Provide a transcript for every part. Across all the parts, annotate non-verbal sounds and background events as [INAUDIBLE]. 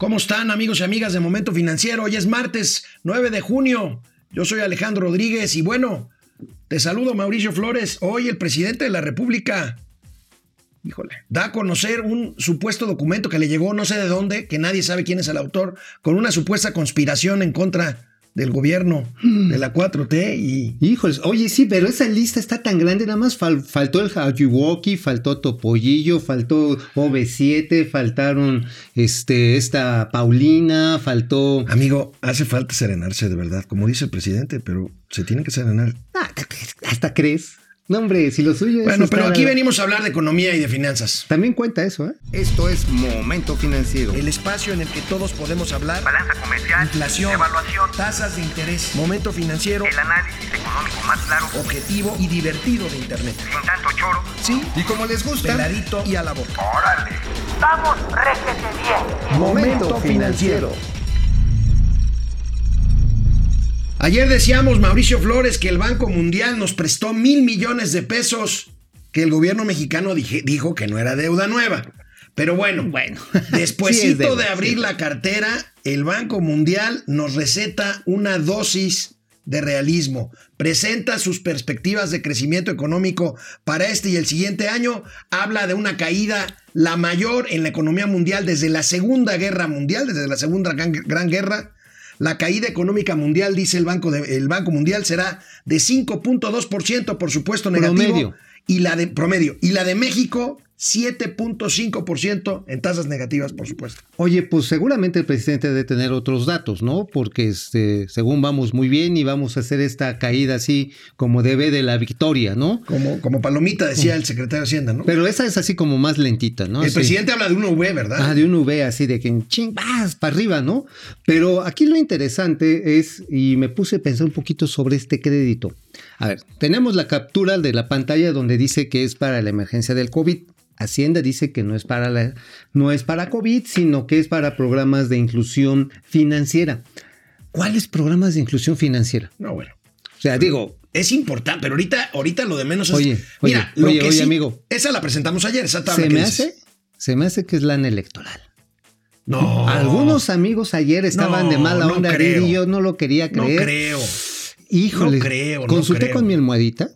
¿Cómo están amigos y amigas de Momento Financiero? Hoy es martes 9 de junio. Yo soy Alejandro Rodríguez y bueno, te saludo Mauricio Flores. Hoy el presidente de la República, híjole, da a conocer un supuesto documento que le llegó no sé de dónde, que nadie sabe quién es el autor, con una supuesta conspiración en contra del gobierno de la 4T y... Híjoles, oye, sí, pero esa lista está tan grande, nada más faltó el Hajiwoki, faltó Topollillo, faltó OV7, faltaron este, esta Paulina, faltó... Amigo, hace falta serenarse de verdad, como dice el presidente, pero se tiene que serenar. Ah, hasta crees. No, hombre, si lo suyo es. Bueno, pero aquí venimos a hablar de economía y de finanzas. También cuenta eso, ¿eh? Esto es Momento Financiero. El espacio en el que todos podemos hablar. Balanza comercial. Inflación. Evaluación. Tasas de interés. Momento financiero. El análisis económico más claro. Objetivo y divertido de Internet. Sin tanto choro. Sí. Y como les gusta. Peladito y a la boca. ¡Órale! ¡Vamos, réjete bien! Momento Financiero. Ayer decíamos, Mauricio Flores, que el Banco Mundial nos prestó mil millones de pesos, que el gobierno mexicano dijo que no era deuda nueva. Pero bueno, bueno [LAUGHS] despuésito de abrir la cartera, el Banco Mundial nos receta una dosis de realismo. Presenta sus perspectivas de crecimiento económico para este y el siguiente año. Habla de una caída la mayor en la economía mundial desde la Segunda Guerra Mundial, desde la Segunda Gran Guerra. La caída económica mundial, dice el Banco, de, el Banco Mundial, será de 5.2%, por supuesto, negativo. Promedio. Y la de promedio. Y la de México, 7.5% en tasas negativas, por supuesto. Oye, pues seguramente el presidente debe tener otros datos, ¿no? Porque este, según vamos muy bien y vamos a hacer esta caída así como debe de la victoria, ¿no? Como, como palomita, decía el secretario de Hacienda, ¿no? Pero esa es así como más lentita, ¿no? el Así. presidente habla de un V, ¿verdad? Ah, de un V así de que en ching, vas para arriba, ¿no? Pero aquí lo interesante es, y me puse a pensar un poquito sobre este crédito. A ver, tenemos la captura de la pantalla donde dice que es para la emergencia del COVID. Hacienda dice que no es para la, no es para COVID, sino que es para programas de inclusión financiera. ¿Cuáles programas de inclusión financiera? No, bueno. O sea, digo, Es importante, pero ahorita, ahorita lo de menos es. Oye, Mira, oye, lo oye, que oye, sí- amigo. Esa la presentamos ayer, esa tabla se que me dices. hace, se me hace que es lana electoral. No. Algunos amigos ayer estaban No, de mala no onda creo. y yo no lo quería No creer. creo. Híjole, No creo, no consulté creo. con mi almohadita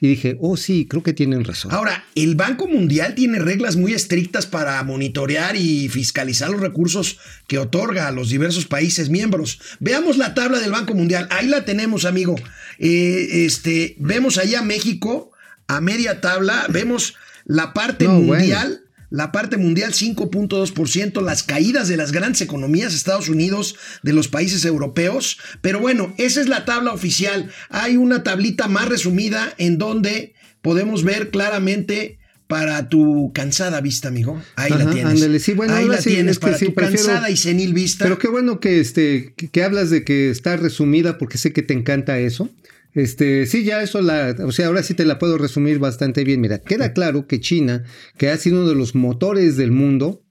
y dije, oh sí, creo que tienen razón. Ahora, el Banco Mundial tiene reglas muy estrictas para monitorear y fiscalizar los recursos que otorga a los diversos países miembros. Veamos la tabla del Banco Mundial. Ahí la tenemos, amigo. Eh, este, vemos allá México a media tabla. Vemos la parte No, mundial. La parte mundial 5.2%, las caídas de las grandes economías, Estados Unidos, de los países europeos. Pero bueno, esa es la tabla oficial. Hay una tablita más resumida en donde podemos ver claramente para tu cansada vista, amigo. Ahí la tienes. ándale, sí, bueno, Ahí la sí, tienes es que para sí, tu prefiero- cansada y senil vista. Pero qué bueno que, este, que, que hablas de que está resumida porque sé que te encanta eso. Este, sí, ya eso la, o sea, ahora sí te la puedo resumir bastante bien. Mira, queda claro que China, que ha sido uno de los motores del mundo,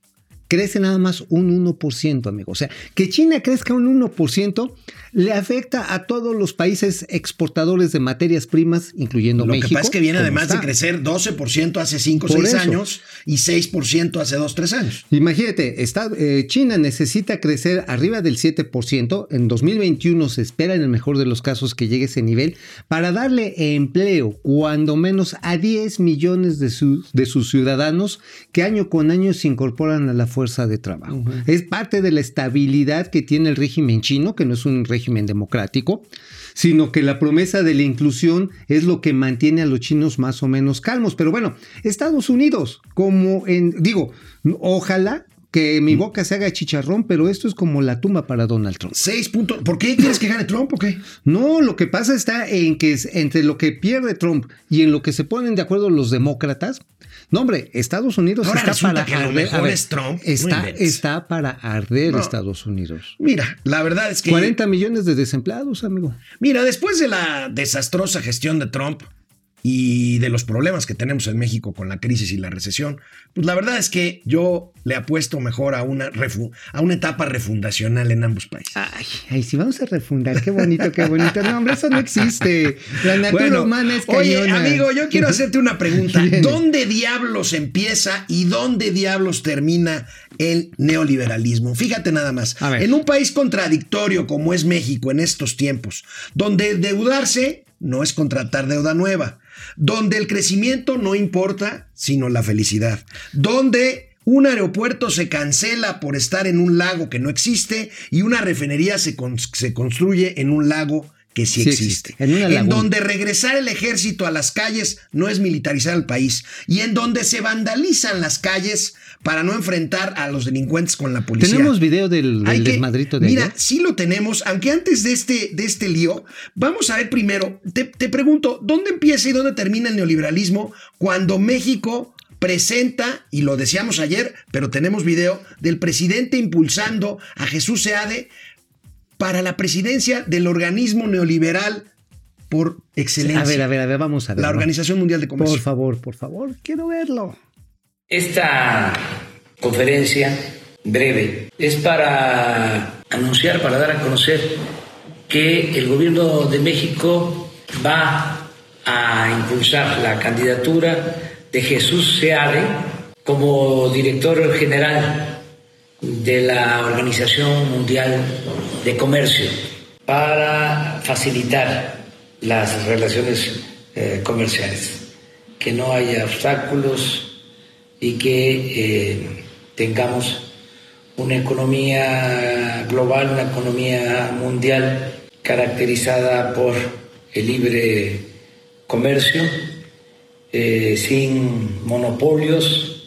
crece nada más un 1%, amigo. O sea, que China crezca un 1% le afecta a todos los países exportadores de materias primas, incluyendo Lo México. que pasa es que viene además de crecer 12% hace 5 o Por 6 eso. años y 6% hace 2 3 años. Imagínate, está, eh, China necesita crecer arriba del 7%. En 2021 se espera, en el mejor de los casos, que llegue ese nivel para darle empleo, cuando menos a 10 millones de, sus- de sus ciudadanos que año con año se incorporan a la fuerza de trabajo. Es parte de la estabilidad que tiene el régimen chino, que no es un régimen democrático, sino que la promesa de la inclusión es lo que mantiene a los chinos más o menos calmos. Pero bueno, Estados Unidos, como en, digo, ojalá que mi boca se haga chicharrón, pero esto es como la tumba para Donald Trump. 6 puntos. ¿Por qué quieres que gane Trump o qué? No, lo que pasa está en que es- entre lo que pierde Trump y en lo que se ponen de acuerdo los demócratas, no hombre, Estados Unidos Ahora está para que lo arder. mejor A ver, es Trump. Está, está para arder No. Estados Unidos. Mira, la verdad es que 40 millones de desempleados, amigo. Mira, después de la desastrosa gestión de Trump, y de los problemas que tenemos en México con la crisis y la recesión, pues la verdad es que yo le apuesto mejor a una, refu- a una etapa refundacional en ambos países. Ay, ay, si vamos a refundar, qué bonito, qué bonito. No, hombre, eso no existe. La natura Bueno, humana es oye, cañona. amigo, yo quiero hacerte una pregunta. [LAUGHS] ¿Dónde diablos empieza y dónde diablos termina el neoliberalismo? Fíjate nada más. A ver. En un país contradictorio como es México en estos tiempos, donde endeudarse no es contratar deuda nueva, donde el crecimiento no importa, sino la felicidad, donde un aeropuerto se cancela por estar en un lago que no existe y una refinería se, se construye en un lago que sí, Sí existe. existe, en donde regresar el ejército a las calles no es militarizar al país y en donde se vandalizan las calles para no enfrentar a los delincuentes con la policía. Tenemos video del, del que- desmadrito de Mira, ayer. sí lo tenemos, aunque antes de este, de este lío, vamos a ver primero, te, te pregunto, ¿dónde empieza y dónde termina el neoliberalismo cuando México presenta, y lo decíamos ayer, pero tenemos video, del presidente impulsando a Jesús Seade para la presidencia del organismo neoliberal por excelencia, A ver, a ver, a ver, vamos a ver. la. Organización Mundial de Comercio. Por favor, por favor, quiero verlo. Esta conferencia breve es para anunciar, para dar a conocer que el gobierno de México va a impulsar la candidatura de Jesús Seade como director general de la Organización Mundial de Comercio para facilitar las relaciones eh, comerciales, que no haya obstáculos y que eh, tengamos una economía global, una economía mundial caracterizada por el libre comercio, eh, sin monopolios,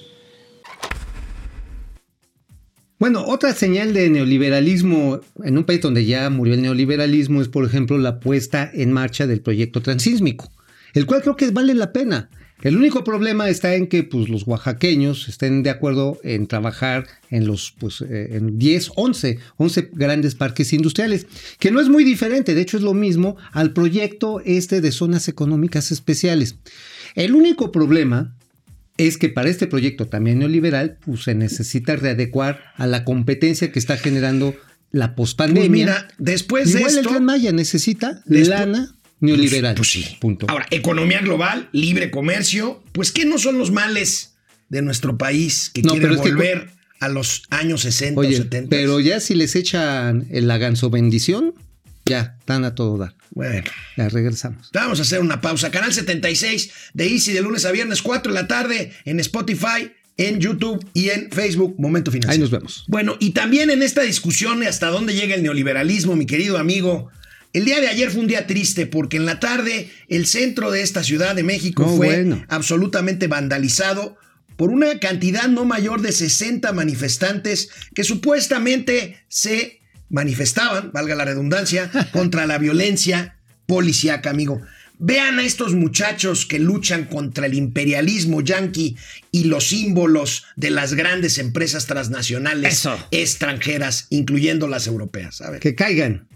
Bueno, otra señal de neoliberalismo en un país donde ya murió el neoliberalismo es, por ejemplo, la puesta en marcha del proyecto transísmico, el cual creo que vale la pena. El único problema está en que pues, los oaxaqueños estén de acuerdo en trabajar en los pues, eh, en 10, 11, 11 grandes parques industriales, que no es muy diferente, de hecho es lo mismo al proyecto este de zonas económicas especiales. El único problema es que para este proyecto también neoliberal, pues se necesita readecuar a la competencia que está generando la pospandemia. Pues mira, después de Igual el esto... Tren Maya necesita lana neoliberal. Pues, pues sí. Punto. Ahora, economía global, libre comercio, pues ¿qué no son los males de nuestro país que No, quiere pero es que- volver a los años 60 o Oye, 70? pero ya si les echan la ganso bendición, ya están a todo dar. Bueno, Ya regresamos. vamos a hacer una pausa. Canal 76 de Easy de lunes a viernes, 4 de la tarde en Spotify, en YouTube y en Facebook, Momento Financiero. Ahí nos vemos. Bueno, y también en esta discusión de hasta dónde llega el neoliberalismo, mi querido amigo. El día de ayer fue un día triste porque en la tarde el centro de esta Ciudad de México No, fue bueno. absolutamente vandalizado por una cantidad no mayor de 60 manifestantes que supuestamente se manifestaban, valga la redundancia, [LAUGHS] contra la violencia policíaca, amigo. Vean a estos muchachos que luchan contra el imperialismo yanqui y los símbolos de las grandes empresas transnacionales Eso. extranjeras, incluyendo las europeas. A ver. Que caigan.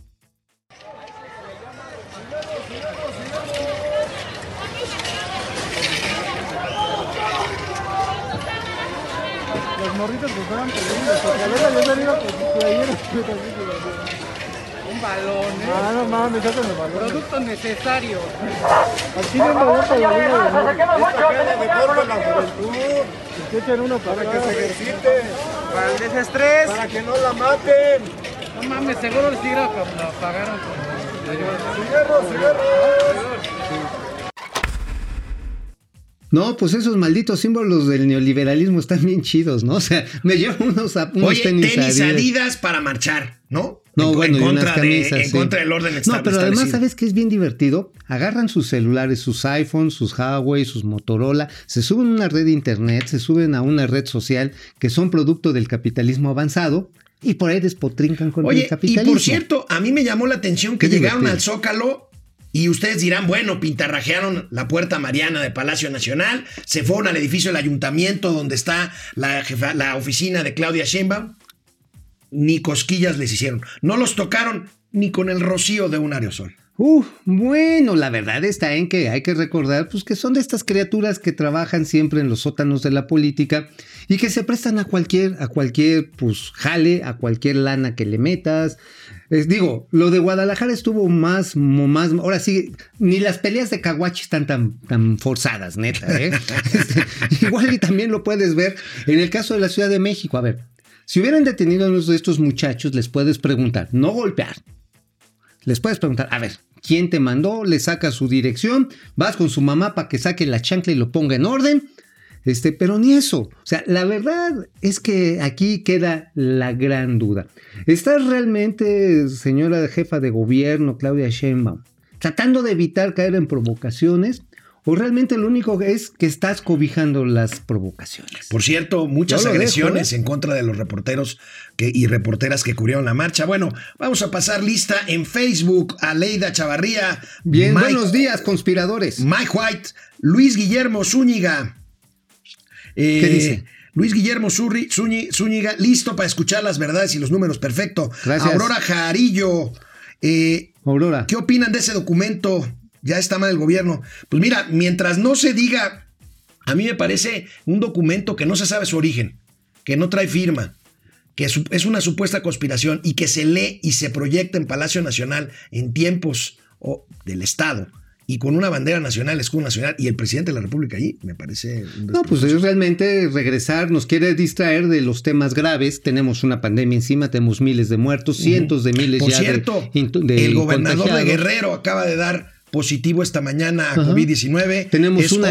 Peleando, porque yo con playeras. [LAUGHS] Un balón, ¿eh? Ah, no mames, sacan los balones. Producto necesario. Aquí no me balón para la la juventud. Que echan uno para, que se ejercite. Para el desestrés. Para que no la maten. No mames, seguro el tigre lo apagaron. Cigarros, cigarros. No, pues esos malditos símbolos del neoliberalismo están bien chidos, ¿no? [LAUGHS] O sea, me llevo unos, unos Oye, tenis, tenis, Adidas. Para marchar, ¿no? No, en, bueno, en contra, de, camisas, en sí. contra del orden No, pero además. ¿sabes qué es bien divertido? Agarran sus celulares, sus iPhones, sus Huawei, sus Motorola, se suben a una red de internet, se suben a una red social que son producto del capitalismo avanzado y por ahí despotrincan con el Oye, y capitalismo. por cierto, a mí me llamó la atención que Qué llegaron divertido. al Zócalo y ustedes dirán, bueno, pintarrajearon la puerta mariana de Palacio Nacional, se fueron al edificio del ayuntamiento donde está la, jefa- la oficina de Claudia Sheinbaum, ni cosquillas les hicieron. No los tocaron ni con el rocío de un aerosol. Bueno, la verdad está en que hay que recordar pues, que son de estas criaturas que trabajan siempre en los sótanos de la política y que se prestan a cualquier, a cualquier pues, jale, a cualquier lana que le metas. Es, digo, lo de Guadalajara estuvo más, más, ahora sí, ni las peleas de Caguachi están tan, tan forzadas, neta. ¿eh? Este, [LAUGHS] [LAUGHS] igual y también lo puedes ver en el caso de la Ciudad de México. A ver, si hubieran detenido a uno de estos muchachos, les puedes preguntar, no golpear. Les puedes preguntar, a ver, ¿quién te mandó? Le saca su dirección, vas con su mamá para que saque la chancla y lo ponga en orden. Este, pero ni eso. O sea, la verdad es que aquí queda la gran duda. ¿Estás realmente, señora jefa de gobierno, Claudia Sheinbaum, tratando de evitar caer en provocaciones? ¿O realmente lo único es que estás cobijando las provocaciones? Por cierto, muchas agresiones dejo, ¿eh? en contra de los reporteros que, y reporteras que cubrieron la marcha. Bueno, vamos a pasar lista en Facebook a Leida Chavarría. Bien, Mike- buenos días, conspiradores. Mike White, Luis Guillermo Zúñiga. Eh, ¿Qué dice? Luis Guillermo Zurri- Zúñi- Zúñiga, listo para escuchar las verdades y los números, perfecto. Gracias. Aurora Jarillo, eh, Aurora. ¿qué opinan de ese documento? Ya está mal el gobierno. Pues mira, mientras no se diga, a mí me parece un documento que no se sabe su origen, que no trae firma, que es una supuesta conspiración y que se lee y se proyecta en Palacio Nacional en tiempos oh, del Estado y con una bandera nacional, escudo nacional y el presidente de la República allí, me parece. un No, pues es realmente regresar nos quiere distraer de los temas graves. Tenemos una pandemia encima, tenemos miles de muertos, cientos de miles Por ya cierto, de el gobernador de. Guerrero acaba de dar positivo esta mañana a Ajá. COVID-19. Tenemos una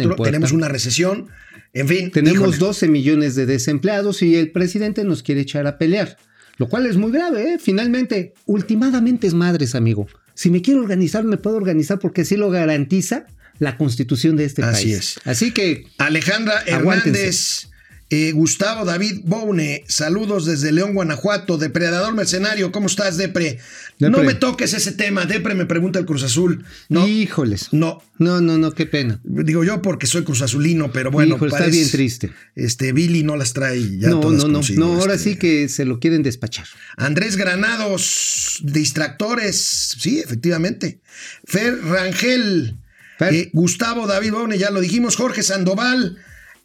en puerta. Tenemos una recesión. En fin, Tenemos híjole. 12 millones de desempleados y el presidente nos quiere echar a pelear. Lo cual es muy grave, ¿eh? Finalmente, ultimadamente es madres, amigo. Si me quiero organizar, me puedo organizar porque así lo garantiza la constitución de este Así país. es. Así que Alejandra Aguántense. Eh, Gustavo David Boune, saludos desde León, Guanajuato, Depredador Mercenario, ¿cómo estás, Depre? No me toques ese tema, Depre me pregunta el Cruz Azul. No, híjoles. no, No, no, no, qué pena. digo yo porque soy Cruz Azulino, pero bueno, Híjole, está parece- bien triste. Este, Billy no las trae ya no, todas no, no, consigo, no, ahora este. sí que se lo quieren despachar. Andrés Granados, distractores, sí, efectivamente. Fer Rangel, eh, Gustavo David Bone, ya lo dijimos, Jorge Sandoval,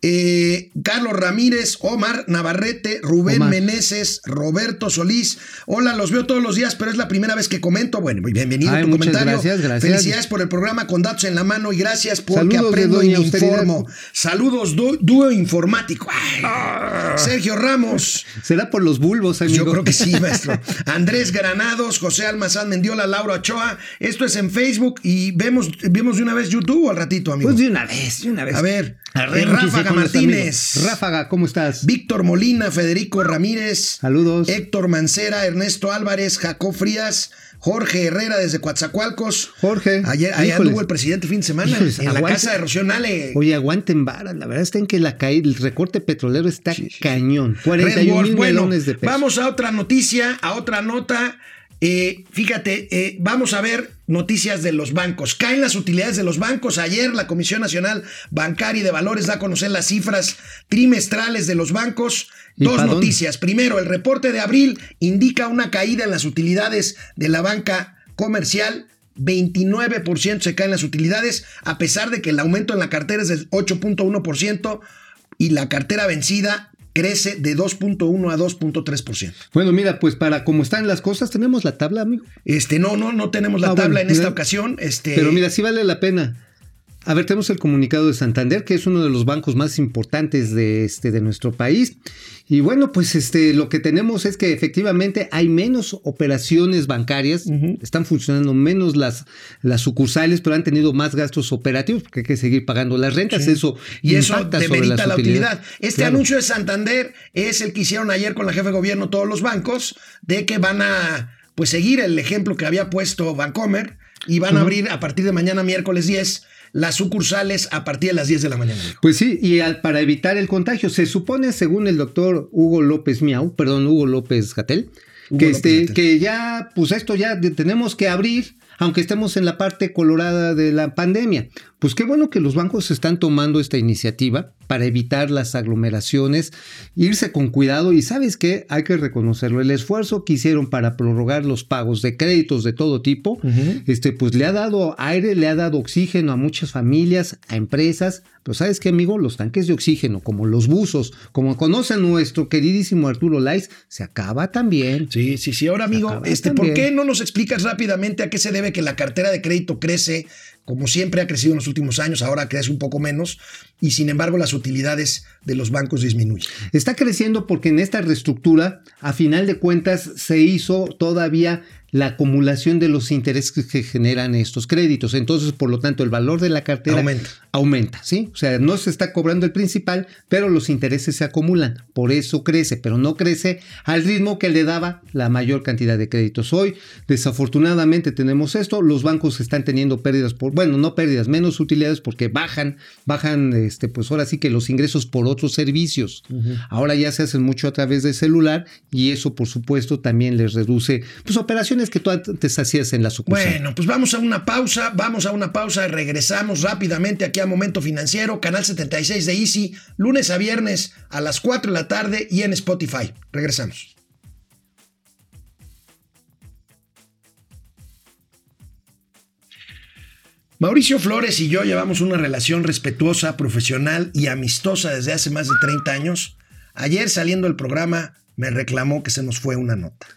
eh, Carlos Ramírez, Omar Navarrete, Rubén Omar. Meneses, Roberto Solís. Hola, los veo todos los días, pero es la primera vez que comento. Bueno, bienvenido a tu comentario. gracias, gracias. Felicidades por el programa con datos en la mano y gracias porque Saludos aprendo y me informo. Saludos, dú- dúo informático. Ay, Sergio Ramos. ¿Será por los bulbos, amigo? Yo creo que sí, maestro. [LAUGHS] Andrés Granados, José Almazán Mendiola, Laura Ochoa. Esto es en Facebook y vemos, vemos de una vez YouTube o al ratito, amigo. Pues de una vez, de una vez. A ver, Ráfaga Martínez. Ráfaga, ¿cómo estás? Víctor Molina, Federico Ramírez. Saludos. Héctor Mancera, Ernesto Álvarez, Jacob Frías, Jorge Herrera desde Coatzacoalcos. Jorge, Ayer, ayer anduvo el presidente fin de semana Híjoles, en la casa de Rocío Nale. Oye, aguanten varas. La verdad está en que la caída, el recorte petrolero está cañón. 41 Red Wolf. mil Bueno, de pesos. vamos a otra noticia, a otra nota. Eh, fíjate, eh, vamos a ver noticias de los bancos. Caen las utilidades de los bancos. Ayer la Comisión Nacional Bancaria y de Valores da a conocer las cifras trimestrales de los bancos. ¿Y Dos noticias. Primero, el reporte de abril indica una caída en las utilidades de la banca comercial. 29% se caen las utilidades, a pesar de que el aumento en la cartera es del 8.1% y la cartera vencida crece de 2.1 a 2.3%. Bueno, mira, pues para cómo están las cosas, tenemos la tabla, amigo. Este, no, no, no tenemos la Ah, tabla bueno, en esta ocasión. Este, Pero mira, sí vale la pena. A ver, tenemos el comunicado de Santander, que es uno de los bancos más importantes de, este, de nuestro país. Y bueno, pues este, lo que tenemos es que efectivamente hay menos operaciones bancarias, están funcionando menos las, las sucursales, pero han tenido más gastos operativos porque hay que seguir pagando las rentas. Eso y eso sobre demerita las la utilidad. Este Claro. anuncio de Santander es el que hicieron ayer con la jefe de gobierno todos los bancos, de que van a pues seguir el ejemplo que había puesto Bancomer y van a abrir a partir de mañana miércoles 10 las sucursales a partir de las 10 de la mañana. Pues sí, y al- para evitar el contagio, se supone, según el doctor Hugo López Miau, perdón, Hugo López Gatel, que, este, que ya, pues esto ya tenemos que abrir aunque estemos en la parte colorada de la pandemia. Pues qué bueno que los bancos están tomando esta iniciativa para evitar las aglomeraciones, irse con cuidado y sabes qué, hay que reconocerlo, el esfuerzo que hicieron para prorrogar los pagos de créditos de todo tipo, este pues le ha dado aire, le ha dado oxígeno a muchas familias, a empresas, pero sabes qué amigo, los tanques de oxígeno, como los buzos, como conoce nuestro queridísimo Arturo Lais, se acaba también. Sí, sí, sí. Ahora, amigo, este, ¿por qué no nos explicas rápidamente a qué se debe que la cartera de crédito crece, como siempre ha crecido en los últimos años, ahora crece un poco menos, y sin embargo las utilidades de los bancos disminuyen? Está creciendo porque en esta reestructura, a final de cuentas, se hizo todavía la acumulación de los intereses que generan estos créditos. Entonces, por lo tanto, el valor de la cartera Aumenta. aumenta, ¿sí? O sea, no se está cobrando el principal, pero los intereses se acumulan. Por eso crece, pero no crece al ritmo que le daba la mayor cantidad de créditos. Hoy, desafortunadamente, tenemos esto. Los bancos están teniendo pérdidas por, bueno, no pérdidas, menos utilidades porque bajan, bajan, este, pues ahora sí que los ingresos por otros servicios. Ahora ya se hacen mucho a través de celular y eso, por supuesto, también les reduce, pues, operaciones que tú antes hacías en la sucursal. Bueno, pues vamos a una pausa, vamos a una pausa, regresamos rápidamente aquí a Momento Financiero, canal 76 de Easy, lunes a viernes a las 4 de la tarde y en Spotify. Regresamos. Mauricio Flores y yo llevamos una relación respetuosa, profesional y amistosa desde hace más de 30 años. Ayer saliendo del programa me reclamó que se nos fue una nota.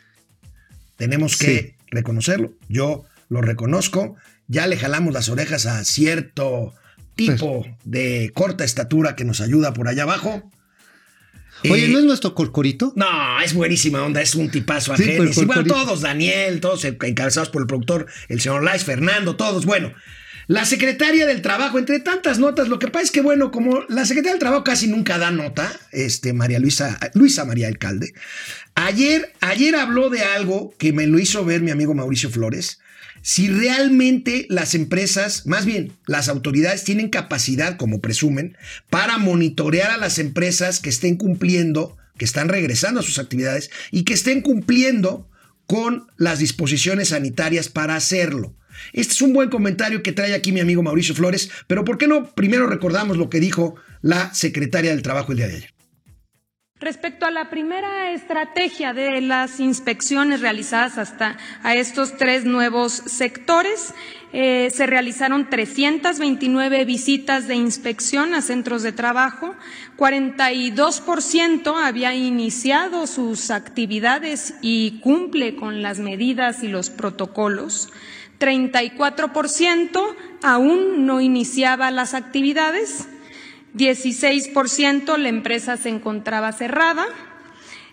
Tenemos que reconocerlo. Yo lo reconozco. Ya le jalamos las orejas a cierto tipo de corta estatura que nos ayuda por allá abajo. Oye, Eh, ¿no es nuestro corcorito? no, es buenísima onda, es un tipazo a Sí, Igual todos, Daniel, todos encabezados por el productor, el señor Lais, Fernando, todos. Bueno, la secretaria del Trabajo, entre tantas notas, lo que pasa es que, bueno, como la secretaria del Trabajo casi nunca da nota, este, María Luisa, Luisa María Alcalde, ayer, ayer habló de algo que me lo hizo ver mi amigo Mauricio Flores. Si realmente las empresas, más bien las autoridades tienen capacidad, como presumen, para monitorear a las empresas que estén cumpliendo, que están regresando a sus actividades y que estén cumpliendo con las disposiciones sanitarias para hacerlo. Este es un buen comentario que trae aquí mi amigo Mauricio Flores, pero ¿por qué no primero recordamos lo que dijo la secretaria del Trabajo el día de ayer? Respecto a la primera estrategia de las inspecciones realizadas hasta a estos tres nuevos sectores, eh, se realizaron 329 visitas de inspección a centros de trabajo, 42% había iniciado sus actividades y cumple con las medidas y los protocolos, 34% aún no iniciaba las actividades, 16% la empresa se encontraba cerrada.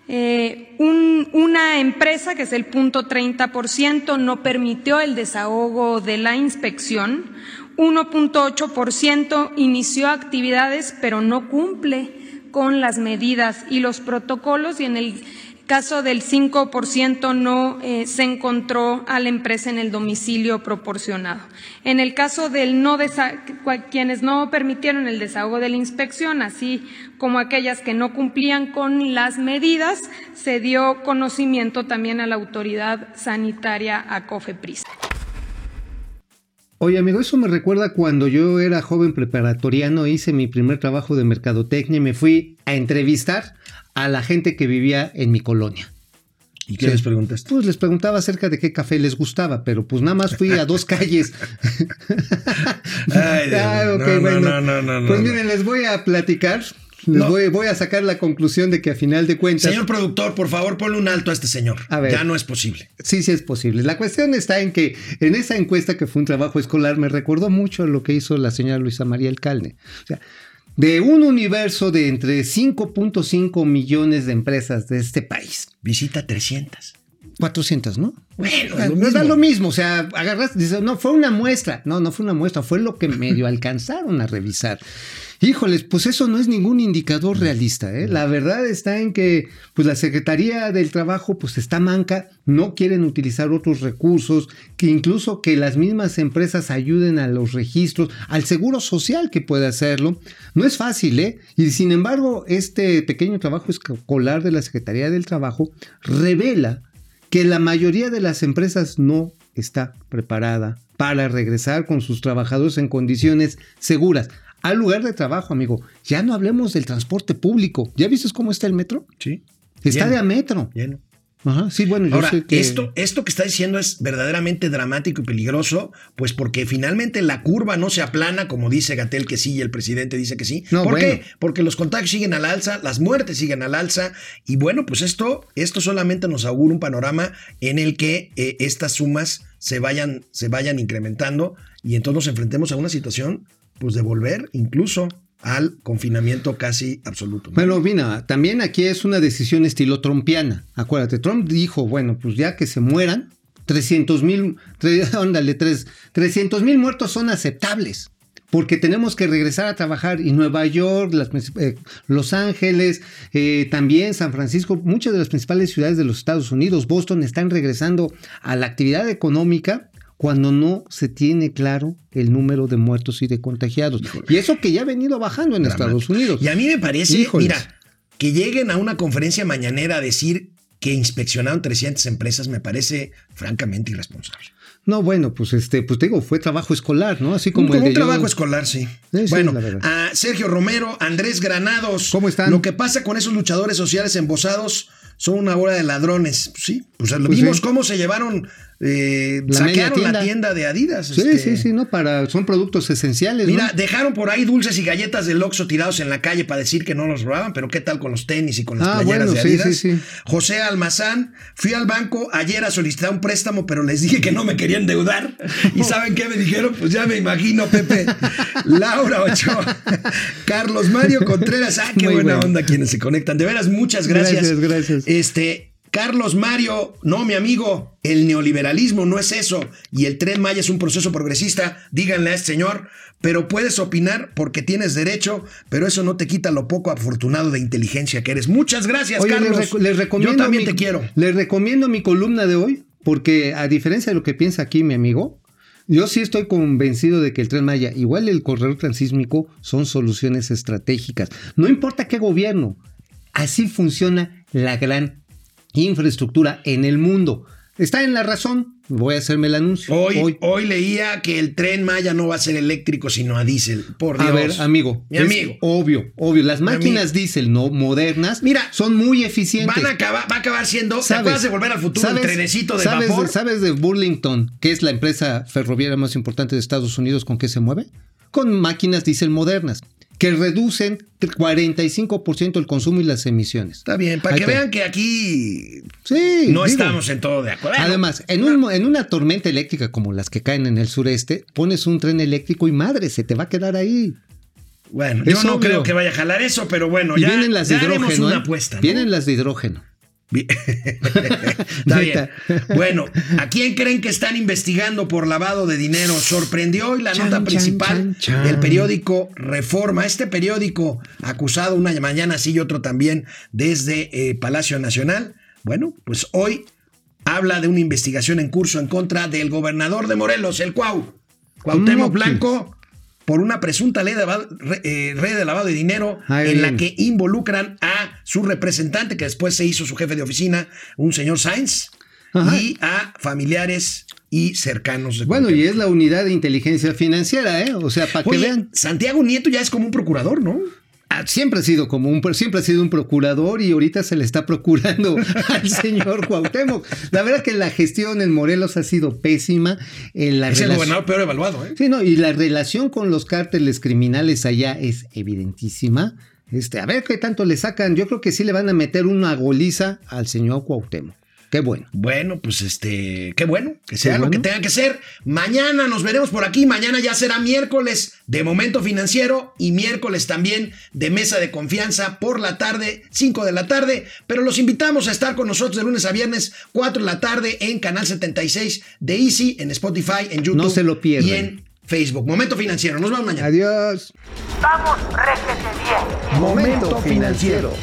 Eh, un- una empresa, que es el punto 30%, no permitió el desahogo de la inspección. 1.8% inició actividades, pero no cumple con las medidas y los protocolos. Y en el caso del 5% no eh, se encontró a la empresa en el domicilio proporcionado. En el caso del no quienes no permitieron el desahogo de la inspección, así como aquellas que no cumplían con las medidas, se dio conocimiento también a la autoridad sanitaria a COFEPRIS. Oye, amigo, eso me recuerda cuando yo era joven preparatoriano, hice mi primer trabajo de mercadotecnia y me fui a entrevistar a la gente que vivía en mi colonia. ¿Y qué Sí. les preguntaste? Pues les preguntaba acerca de qué café les gustaba, pero pues nada más fui a dos calles. [LAUGHS] Ay, Ah, No, no, bueno. no, Pues miren, les voy a platicar. Les voy a sacar la conclusión de que a final de cuentas. Señor productor, por favor, ponle un alto a este señor. A ver. Ya no es posible. Sí, sí es posible. La cuestión está en que en esa encuesta que fue un trabajo escolar me recordó mucho lo que hizo la señora Luisa María Alcalde. O sea, de un universo de entre 5.5 millones de empresas de este país, Visita 300. 400, ¿no? Bueno, Da es lo da mismo. lo mismo, o sea, agarraste, dice, no, fue una muestra, no, no fue una muestra, fue lo que medio [LAUGHS] alcanzaron a revisar. Híjoles, pues eso no es ningún indicador realista, ¿eh? La verdad está en que, pues la Secretaría del Trabajo, pues está manca, no quieren utilizar otros recursos, que incluso que las mismas empresas ayuden a los registros, al seguro social que puede hacerlo. No es fácil, ¿eh? Y sin embargo, este pequeño trabajo escolar de la Secretaría del Trabajo revela que la mayoría de las empresas no está preparada para regresar con sus trabajadores en condiciones seguras al lugar de trabajo, amigo. Ya no hablemos del transporte público. ¿Ya viste cómo está el metro? Sí. Está Lleno. de a metro. Lleno. Ajá, sí, bueno, yo Ahora, sé que... esto, esto que está diciendo es verdaderamente dramático y peligroso, pues porque finalmente la curva no se aplana, como dice Gatel que sí y el presidente dice que sí. No, ¿Por bueno. qué? Porque los contagios siguen al alza, las muertes siguen al alza, y bueno, pues esto, esto solamente nos augura un panorama en el que eh, estas sumas se vayan, se vayan incrementando y entonces nos enfrentemos a una situación pues de volver incluso al confinamiento casi absoluto. ¿no? Bueno, mira, también aquí es una decisión estilo trompiana. Acuérdate, Trump dijo, bueno, pues ya que se mueran, 300 mil, [LAUGHS] ándale, 300 mil muertos son aceptables. Porque tenemos que regresar a trabajar y Nueva York, eh, Los Ángeles, eh, también San Francisco, muchas de las principales ciudades de los Estados Unidos, Boston, están regresando a la actividad económica cuando no se tiene claro el número de muertos y de contagiados. Y eso que ya ha venido bajando en Dramático. Estados Unidos. Y a mí me parece, Híjoles. mira, que lleguen a una conferencia mañanera a decir que inspeccionaron 300 empresas me parece francamente irresponsable. No, bueno, pues este, pues te digo, fue trabajo escolar, ¿no? Así como, Como, el de un yo- trabajo escolar, sí. Bueno, a Sergio Romero, Andrés Granados. ¿Cómo están? Lo que pasa con esos luchadores sociales embosados son una bola de ladrones. Sí, pues lo Pues vimos sí. cómo se llevaron, eh, La saquearon la tienda. de Adidas. Sí, este, sí, sí, no, para, son productos esenciales. Mira, ¿no? dejaron por ahí dulces y galletas del Oxxo tirados en la calle para decir que no los robaban, pero ¿qué tal con los tenis y con las Ah, playeras bueno, de sí, Adidas? sí, sí. José Almazán, fui al banco ayer a solicitar un préstamo, pero les dije que no me querían deudar. ¿Y [LAUGHS] saben qué me dijeron? Pues ya me imagino, Pepe. Laura Ochoa, [LAUGHS] Carlos Mario Contreras, ah, qué Muy buena bueno. onda quienes se conectan. De veras, muchas gracias. Gracias, gracias. Este, Carlos Mario, no, mi amigo, el neoliberalismo no es eso. Y el tren Maya es un proceso progresista. Díganle a este señor, pero puedes opinar porque tienes derecho, pero eso no te quita lo poco afortunado de inteligencia que eres. Muchas gracias, Oye, Carlos. les, reco- les recomiendo. Yo también mi- te quiero. Les recomiendo mi columna de hoy, porque a diferencia de lo que piensa aquí mi amigo, yo sí estoy convencido de que el tren Maya, igual el corredor transísmico, son soluciones estratégicas. No importa qué gobierno, así funciona la gran infraestructura en el mundo. Está en la razón. Voy a hacerme el anuncio. Hoy, hoy, leía que el tren Maya no va a ser eléctrico, sino a diésel. Por Dios. A ver, amigo. Mi amigo. Obvio, obvio. Las máquinas diésel no modernas Mira, son muy eficientes. Van a acabar, va a acabar siendo. ¿Te ¿Sabes? de volver al futuro? El ¿Sabes? trenecito de ¿sabes, vapor. ¿Sabes de Burlington, que es la empresa ferroviaria más importante de Estados Unidos, con qué se mueve? Con máquinas diésel modernas, que reducen 45% el consumo y las emisiones. Está bien, para Ahí que vean que aquí Sí, no digo, estamos en todo de acuerdo. Además, en, un- en una tormenta eléctrica como las que caen en el sureste, pones un tren eléctrico y madre, se te va a quedar ahí. Bueno, Es yo no obvio. creo que vaya a jalar eso, pero bueno, y ya, vienen las de haremos hidrógeno. una ¿eh? apuesta. ¿no? Vienen las de hidrógeno. [LAUGHS] Está bien. Bueno, ¿a quién creen que están investigando por lavado de dinero? Sorprendió hoy la nota principal del periódico Reforma. Este periódico acusado una mañana sí y otro también desde eh, Palacio Nacional. Bueno, pues hoy habla de una investigación en curso en contra del gobernador de Morelos, el Cuau. Cuauhtémoc. Blanco por una presunta ley de, lavado- eh, red de lavado de dinero en la que involucran a su representante, que después se hizo su jefe de oficina, un señor Sainz, Ajá. y a familiares y cercanos. de Bueno, y es la unidad de inteligencia financiera, ¿eh? O sea, para que vean. Santiago Nieto ya es como un procurador, ¿no? Ah, Siempre ha sido como un siempre ha sido un procurador y ahorita se le está procurando [LAUGHS] al señor Cuauhtémoc. La verdad que la gestión en Morelos ha sido pésima. En la es el gobernador peor evaluado, ¿eh? Sí, no, y la relación con los cárteles criminales allá es evidentísima. Este, a ver qué tanto le sacan. Yo creo que sí le van a meter una goliza al señor Cuauhtémoc. Qué bueno. Bueno, pues este, qué bueno, que sea lo que tenga que ser. Mañana nos veremos por aquí. Mañana ya será miércoles de momento financiero y miércoles también de mesa de confianza por la tarde, 5 de la tarde. Pero los invitamos a estar con nosotros de lunes a viernes, 4 de la tarde en Canal 76 de Easy, en Spotify, en YouTube No se lo pierdan. y en Facebook. Momento financiero. Nos vemos mañana. Adiós. Vamos, réjete bien. Momento financiero.